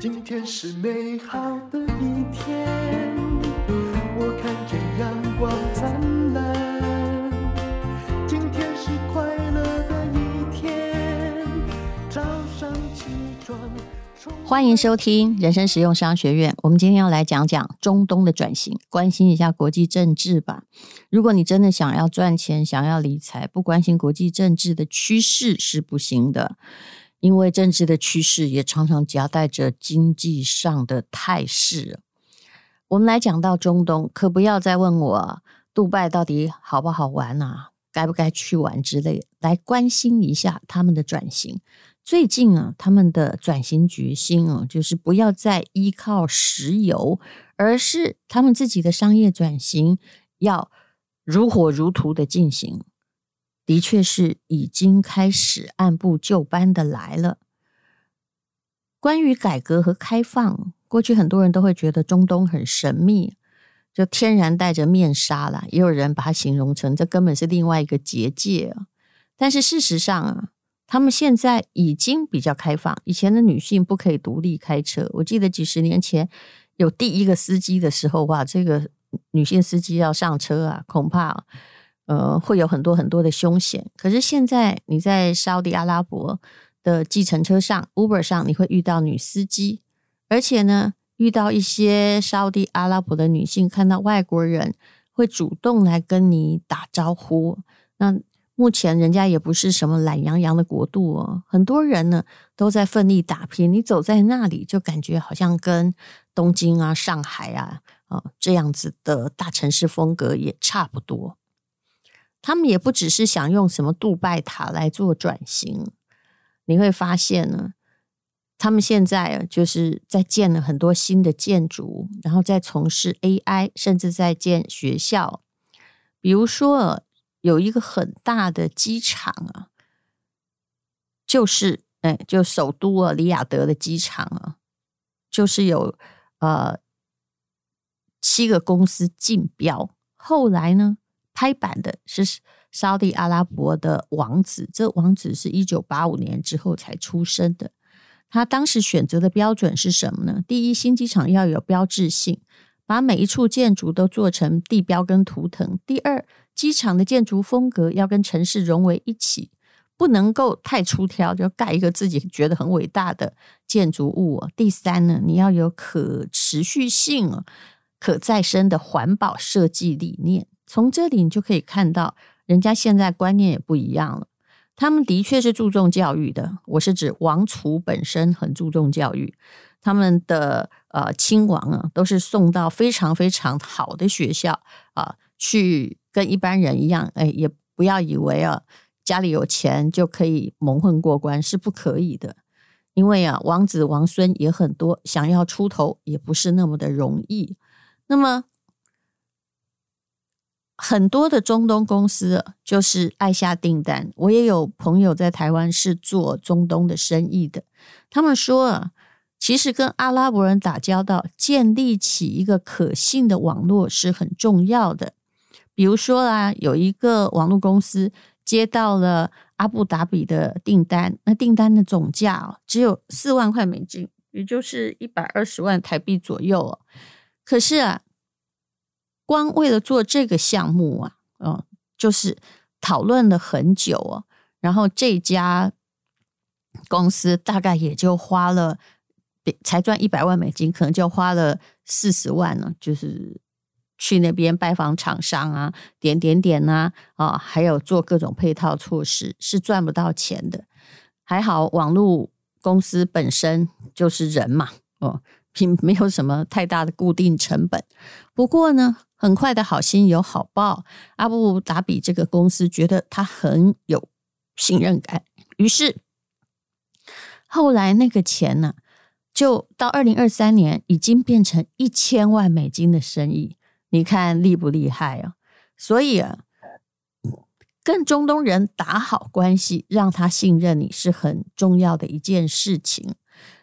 今天是美好的一天，我看见阳光灿烂。今天是快乐的一天，早上起床。欢迎收听人生实用商学院。我们今天要来讲讲中东的转型，关心一下国际政治吧。如果你真的想要赚钱、想要理财，不关心国际政治的趋势是不行的。因为政治的趋势也常常夹带着经济上的态势。我们来讲到中东，可不要再问我杜拜到底好不好玩啊，该不该去玩之类，来关心一下他们的转型。最近啊，他们的转型决心啊，就是不要再依靠石油，而是他们自己的商业转型要如火如荼的进行。的确是已经开始按部就班的来了。关于改革和开放，过去很多人都会觉得中东很神秘，就天然戴着面纱了。也有人把它形容成这根本是另外一个结界。但是事实上啊，他们现在已经比较开放。以前的女性不可以独立开车，我记得几十年前有第一个司机的时候，哇，这个女性司机要上车啊，恐怕。呃，会有很多很多的凶险。可是现在你在沙地阿拉伯的计程车上，Uber 上，你会遇到女司机，而且呢，遇到一些沙地阿拉伯的女性看到外国人会主动来跟你打招呼。那目前人家也不是什么懒洋洋的国度哦，很多人呢都在奋力打拼。你走在那里，就感觉好像跟东京啊、上海啊啊、这样子的大城市风格也差不多。他们也不只是想用什么杜拜塔来做转型，你会发现呢，他们现在就是在建了很多新的建筑，然后在从事 AI，甚至在建学校。比如说，有一个很大的机场啊，就是哎，就首都啊，里雅得的机场啊，就是有呃七个公司竞标，后来呢，拍板的是沙地阿拉伯的王子，这王子是一九八五年之后才出生的。他当时选择的标准是什么呢？第一，新机场要有标志性，把每一处建筑都做成地标跟图腾。第二，机场的建筑风格要跟城市融为一起，不能够太出挑，就盖一个自己觉得很伟大的建筑物。第三呢，你要有可持续性、可再生的环保设计理念。从这里你就可以看到，人家现在观念也不一样了。他们的确是注重教育的，我是指王储本身很注重教育。他们的呃亲王啊，都是送到非常非常好的学校啊，去跟一般人一样。哎，也不要以为啊，家里有钱就可以蒙混过关，是不可以的。因为啊，王子王孙也很多，想要出头也不是那么的容易。那么。很多的中东公司就是爱下订单。我也有朋友在台湾是做中东的生意的，他们说啊，其实跟阿拉伯人打交道，建立起一个可信的网络是很重要的。比如说啊，有一个网络公司接到了阿布达比的订单，那订单的总价只有四万块美金，也就是一百二十万台币左右。可是啊。光为了做这个项目啊，嗯，就是讨论了很久啊，然后这家公司大概也就花了，才赚一百万美金，可能就花了四十万呢，就是去那边拜访厂商啊，点点点呐，啊，还有做各种配套措施，是赚不到钱的。还好网络公司本身就是人嘛，哦，并没有什么太大的固定成本。不过呢。很快的好心有好报，阿布达比这个公司觉得他很有信任感，于是后来那个钱呢、就到二零二三年已经变成一千万美金的生意，你看厉不厉害啊？所以啊，跟中东人打好关系，让他信任你是很重要的一件事情。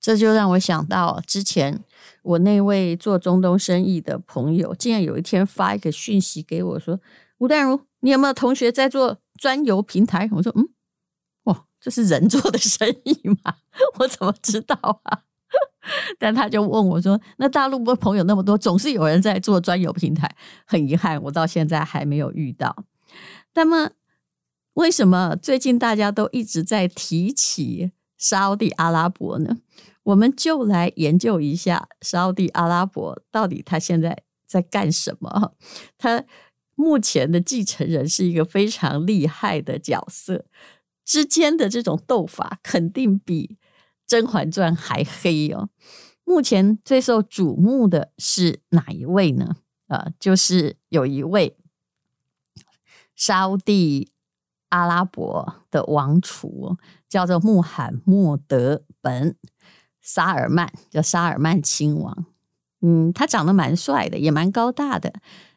这就让我想到之前。我那位做中东生意的朋友，竟然有一天发一个讯息给我，说：“吴淡如，你有没有同学在做专游平台？”我说：“嗯，哇，这是人做的生意吗？我怎么知道啊？” 但他就问我说：“那大陆的朋友那么多，总是有人在做专有平台。很遗憾，我到现在还没有遇到。那么，为什么最近大家都一直在提起沙地阿拉伯呢？我们就来研究一下沙地阿拉伯到底他现在在干什么。他目前的继承人是一个非常厉害的角色，之间的这种斗法肯定比。《甄嬛传》还黑哦！目前最受瞩目的是哪一位呢？呃，就是有一位沙地阿拉伯的王储，叫做穆罕默德本沙尔曼，叫沙尔曼亲王。嗯，他长得蛮帅的，也蛮高大的，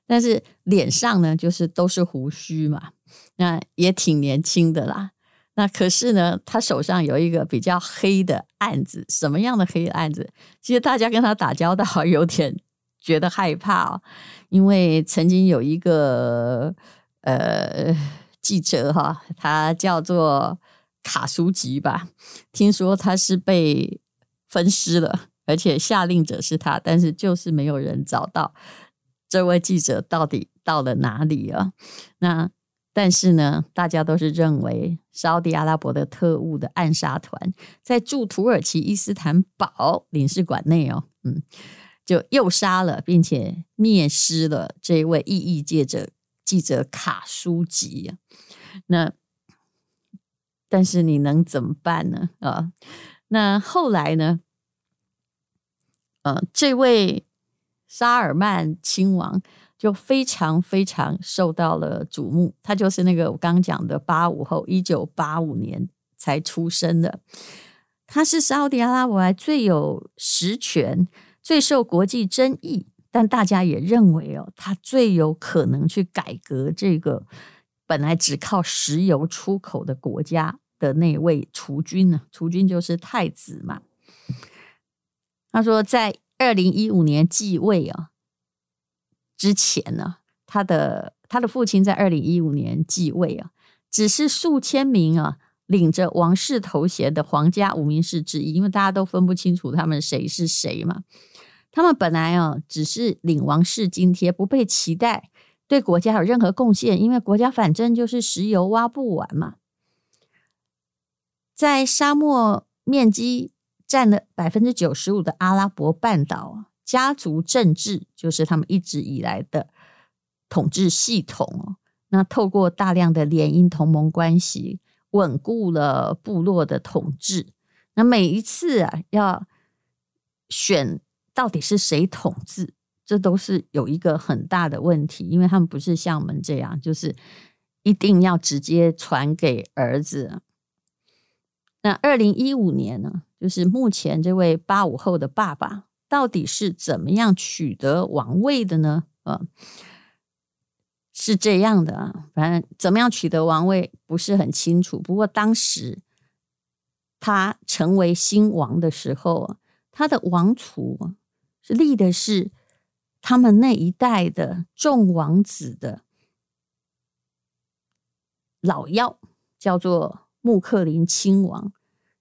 但是脸上呢，就是都是胡须嘛，那也挺年轻的啦。那可是呢，他手上有一个比较黑的案子，什么样的黑案子？其实大家跟他打交道，有点觉得害怕，因为曾经有一个呃记者哈，他叫做卡舒吉吧，听说他是被分尸了，而且下令者是他，但是就是没有人找到这位记者到底到了哪里啊？那。但是呢，大家都是认为沙乌地阿拉伯的特务的暗杀团在驻土耳其伊斯坦堡领事馆内哦，嗯，就诱杀了并且灭尸了这一位异议记者记者卡舒吉。那但是你能怎么办呢？啊，那后来呢？呃，这位沙尔曼亲王。就非常非常受到了瞩目，他就是那个我刚讲的八五后，一九八五年才出生的。他是沙乌地阿拉伯最有实权、最受国际争议，但大家也认为哦，他最有可能去改革这个本来只靠石油出口的国家的那位储君呢。储君就是太子嘛。他说，在二零一五年继位啊。之前呢，他的他的父亲在二零一五年继位啊，只是数千名啊领着王室头衔的皇家无名氏之一，因为大家都分不清楚他们谁是谁嘛。他们本来啊只是领王室津贴，不被期待对国家有任何贡献，因为国家反正就是石油挖不完嘛。在沙漠面积占了百分之九十五的阿拉伯半岛家族政治就是他们一直以来的统治系统。那透过大量的联姻同盟关系，稳固了部落的统治。那每一次啊，要选到底是谁统治，这都是有一个很大的问题，因为他们不是像我们这样，就是一定要直接传给儿子。那二零一五年呢，就是目前这位八五后的爸爸。到底是怎么样取得王位的呢？呃，是这样的啊，反正怎么样取得王位不是很清楚。不过当时他成为新王的时候，他的王储立的是他们那一代的众王子的老幺，叫做穆克林亲王。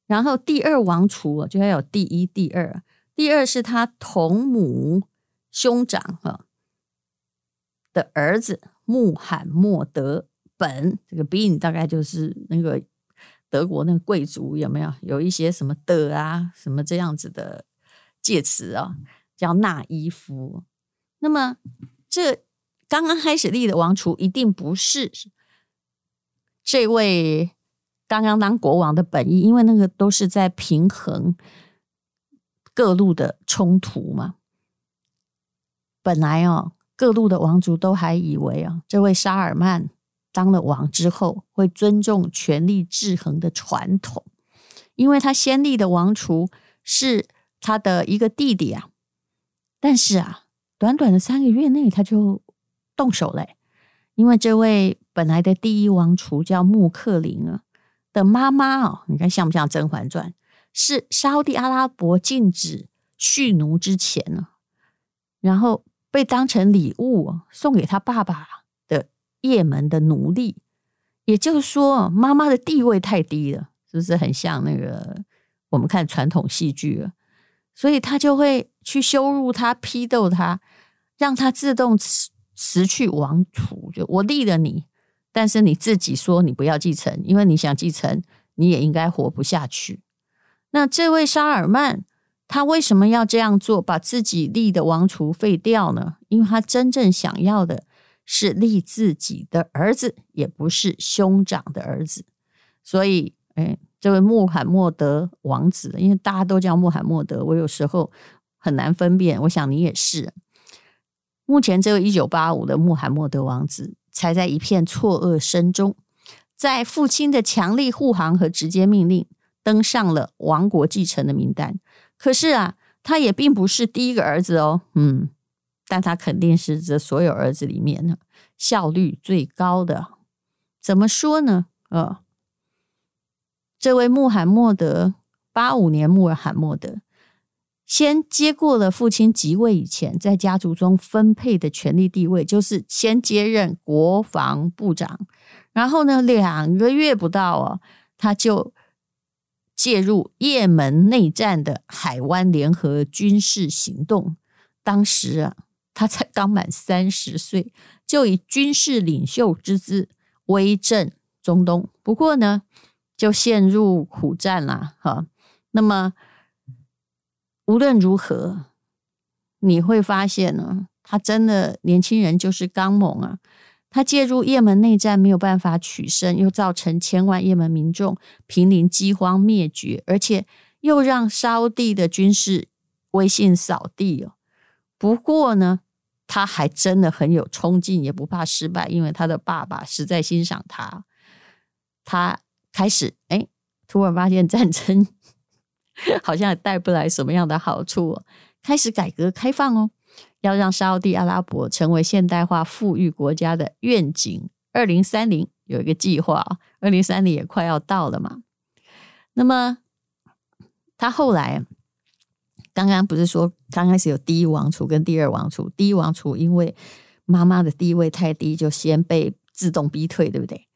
然后第二王储就要有第一、第二。第二是他同母兄长哈的儿子穆罕默德本，这个 bin 大概就是那个德国那个贵族有没有？有一些什么的啊，什么这样子的介词啊，叫纳伊夫。那么这刚刚开始立的王储一定不是这位刚刚当国王的本意，因为那个都是在平衡。各路的冲突嘛，本来哦，各路的王族都还以为啊，这位沙尔曼当了王之后会尊重权力制衡的传统，因为他先立的王储是他的一个弟弟啊。但是啊，短短的三个月内他就动手嘞，因为这位本来的第一王储叫穆克林啊的妈妈哦，你看像不像《甄嬛传》？是沙地阿拉伯禁止蓄奴之前呢，然后被当成礼物送给他爸爸的叶门的奴隶，也就是说，妈妈的地位太低了，是不是很像那个我们看传统戏剧啊？所以他就会去羞辱他、批斗他，让他自动辞辞去王储。就我立了你，但是你自己说你不要继承，因为你想继承，你也应该活不下去。那这位沙尔曼，他为什么要这样做，把自己立的王储废掉呢？因为他真正想要的是立自己的儿子，也不是兄长的儿子。所以，哎。这位穆罕默德王子，因为大家都叫穆罕默德，我有时候很难分辨。我想你也是。目前这位一九八五的穆罕默德王子，才在一片错愕声中，在父亲的强力护航和直接命令，登上了王国继承的名单。可是啊，他也并不是第一个儿子哦，嗯，但他肯定是这所有儿子里面呢效率最高的。怎么说呢？呃。这位穆罕默德八五年，穆罕默德先接过了父亲即位以前在家族中分配的权力地位，就是先接任国防部长。然后呢，两个月不到哦，他就介入也门内战的海湾联合军事行动。当时啊，他才刚满三十岁，就以军事领袖之姿威震中东。不过呢，就陷入苦战了，哈。那么无论如何，你会发现呢，他真的年轻人就是刚猛啊。他介入也门内战没有办法取胜，又造成千万也门民众濒临饥荒灭绝，而且又让沙地的军事威信扫地哦。不过呢，他还真的很有冲劲，也不怕失败，因为他的爸爸实在欣赏他，他。开始，哎，突然发现战争 好像也带不来什么样的好处哦。开始改革开放哦，要让沙乌地阿拉伯成为现代化富裕国家的愿景。二零三零有一个计划，二零三零也快要到了嘛。那么他后来刚刚不是说刚开始有第一王储跟第二王储，第一王储因为妈妈的地位太低，就先被自动逼退，对不对？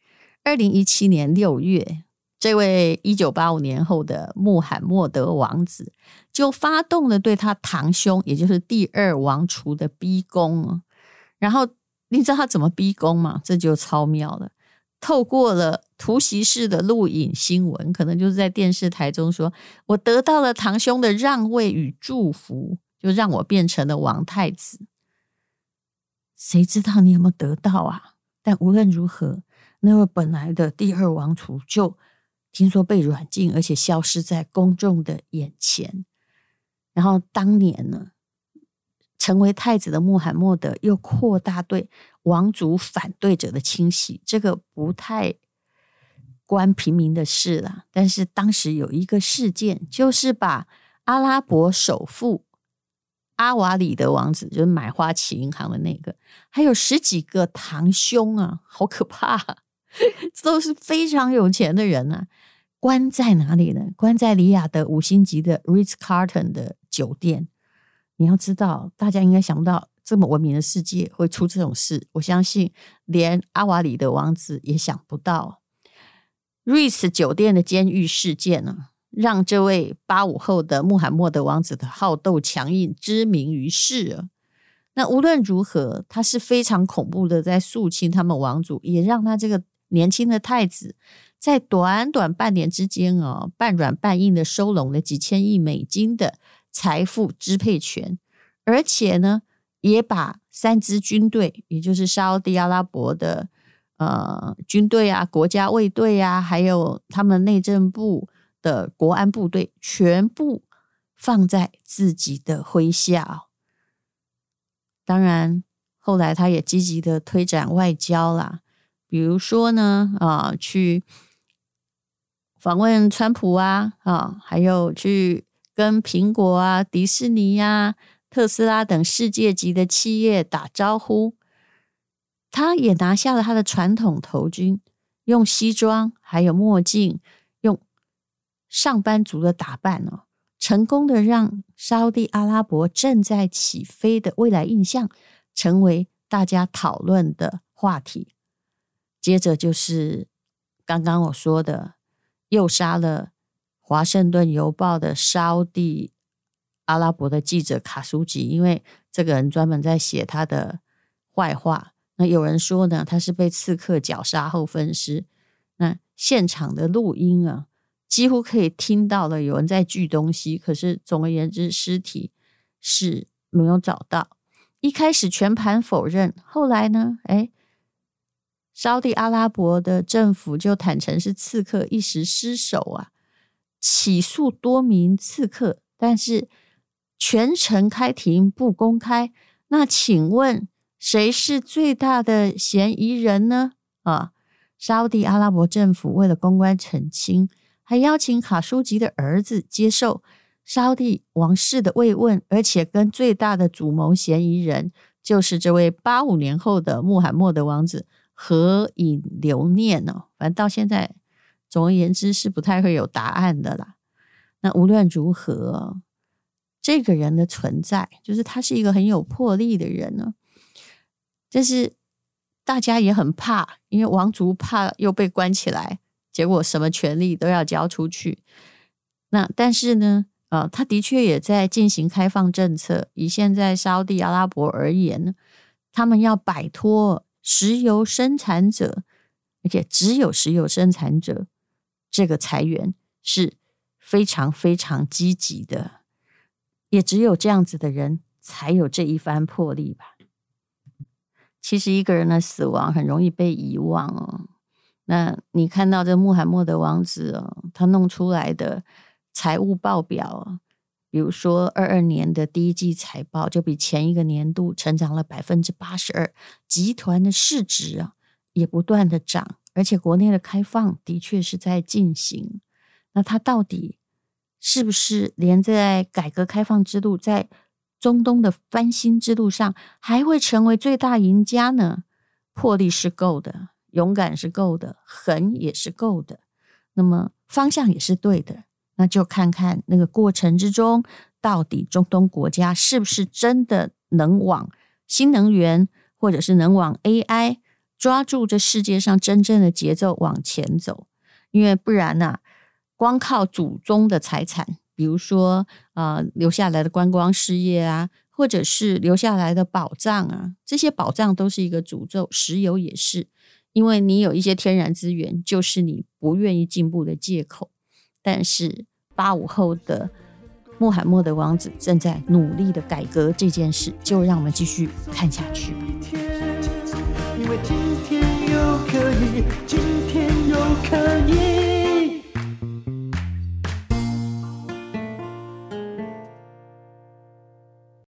二零一七年六月，这位一九八五年后的穆罕默德王子就发动了对他堂兄，也就是第二王储的逼宫。然后你知道他怎么逼宫吗？这就超妙了。透过了突袭式的录影新闻，可能就是在电视台中说：“我得到了堂兄的让位与祝福，就让我变成了王太子。”谁知道你有没有得到啊？但无论如何。那位本来的第二王储就听说被软禁，而且消失在公众的眼前。然后当年呢，成为太子的穆罕默德又扩大对王族反对者的清洗，这个不太关平民的事了。但是当时有一个事件，就是把阿拉伯首富阿瓦里德王子，就是买花旗银行的那个，还有十几个堂兄啊，好可怕！都是非常有钱的人啊，关在哪里呢？关在里雅得五星级的 Ritz Carlton 的酒店。你要知道，大家应该想不到这么文明的世界会出这种事。我相信，连阿瓦里的王子也想不到。Ritz 酒店的监狱事件呢，让这位八五后的穆罕默德王子的好斗强硬知名于世啊。那无论如何，他是非常恐怖的，在肃清他们王族，也让他这个。年轻的太子在短短半年之间哦，半软半硬的收拢了几千亿美金的财富支配权，而且呢，也把三支军队，也就是沙乌地阿拉伯的呃军队啊、国家卫队啊，还有他们内政部的国安部队，全部放在自己的麾下。当然，后来他也积极的推展外交啦。比如说呢，啊，去访问川普啊，啊，还有去跟苹果啊、迪士尼呀、啊、特斯拉等世界级的企业打招呼。他也拿下了他的传统头巾，用西装还有墨镜，用上班族的打扮哦，成功的让沙地阿拉伯正在起飞的未来印象成为大家讨论的话题。接着就是刚刚我说的，又杀了《华盛顿邮报》的沙地阿拉伯的记者卡舒吉，因为这个人专门在写他的坏话。那有人说呢，他是被刺客绞杀后分尸。那现场的录音啊，几乎可以听到了有人在锯东西。可是总而言之，尸体是没有找到。一开始全盘否认，后来呢，哎，沙地阿拉伯的政府就坦承是刺客一时失手啊，起诉多名刺客，但是全程开庭不公开。那请问谁是最大的嫌疑人呢？啊，沙地阿拉伯政府为了公关澄清，还邀请卡舒吉的儿子接受。沙地王室的慰问，而且跟最大的主谋嫌疑人，就是这位八五年后的穆罕默德王子合影留念哦。反正到现在，总而言之是不太会有答案的啦。那无论如何，这个人的存在，就是他是一个很有魄力的人呢。但是大家也很怕，因为王族怕又被关起来，结果什么权力都要交出去。那但是呢？啊，他的确也在进行开放政策。以现在沙地阿拉伯而言，他们要摆脱石油生产者，而且只有石油生产者这个财源是非常非常积极的。也只有这样子的人才有这一番魄力吧。其实一个人的死亡很容易被遗忘哦。那你看到这穆罕默德王子哦，他弄出来的。财务报表，比如说二二年的第一季财报就比前一个年度成长了百分之八十二，集团的市值啊也不断的涨，而且国内的开放的确是在进行。那它到底是不是连在改革开放之路，在中东的翻新之路上还会成为最大赢家呢？魄力是够的，勇敢是够的，狠也是够的，那么方向也是对的。那就看看那个过程之中，到底中东国家是不是真的能往新能源，或者是能往 AI 抓住这世界上真正的节奏往前走？因为不然呢、光靠祖宗的财产，比如说啊、呃、留下来的观光事业啊，或者是留下来的宝藏啊，这些宝藏都是一个诅咒，石油也是，因为你有一些天然资源，就是你不愿意进步的借口。但是八五后的穆罕默德王子正在努力的改革这件事，就让我们继续看下去吧。因为今天又可以，今天又可以。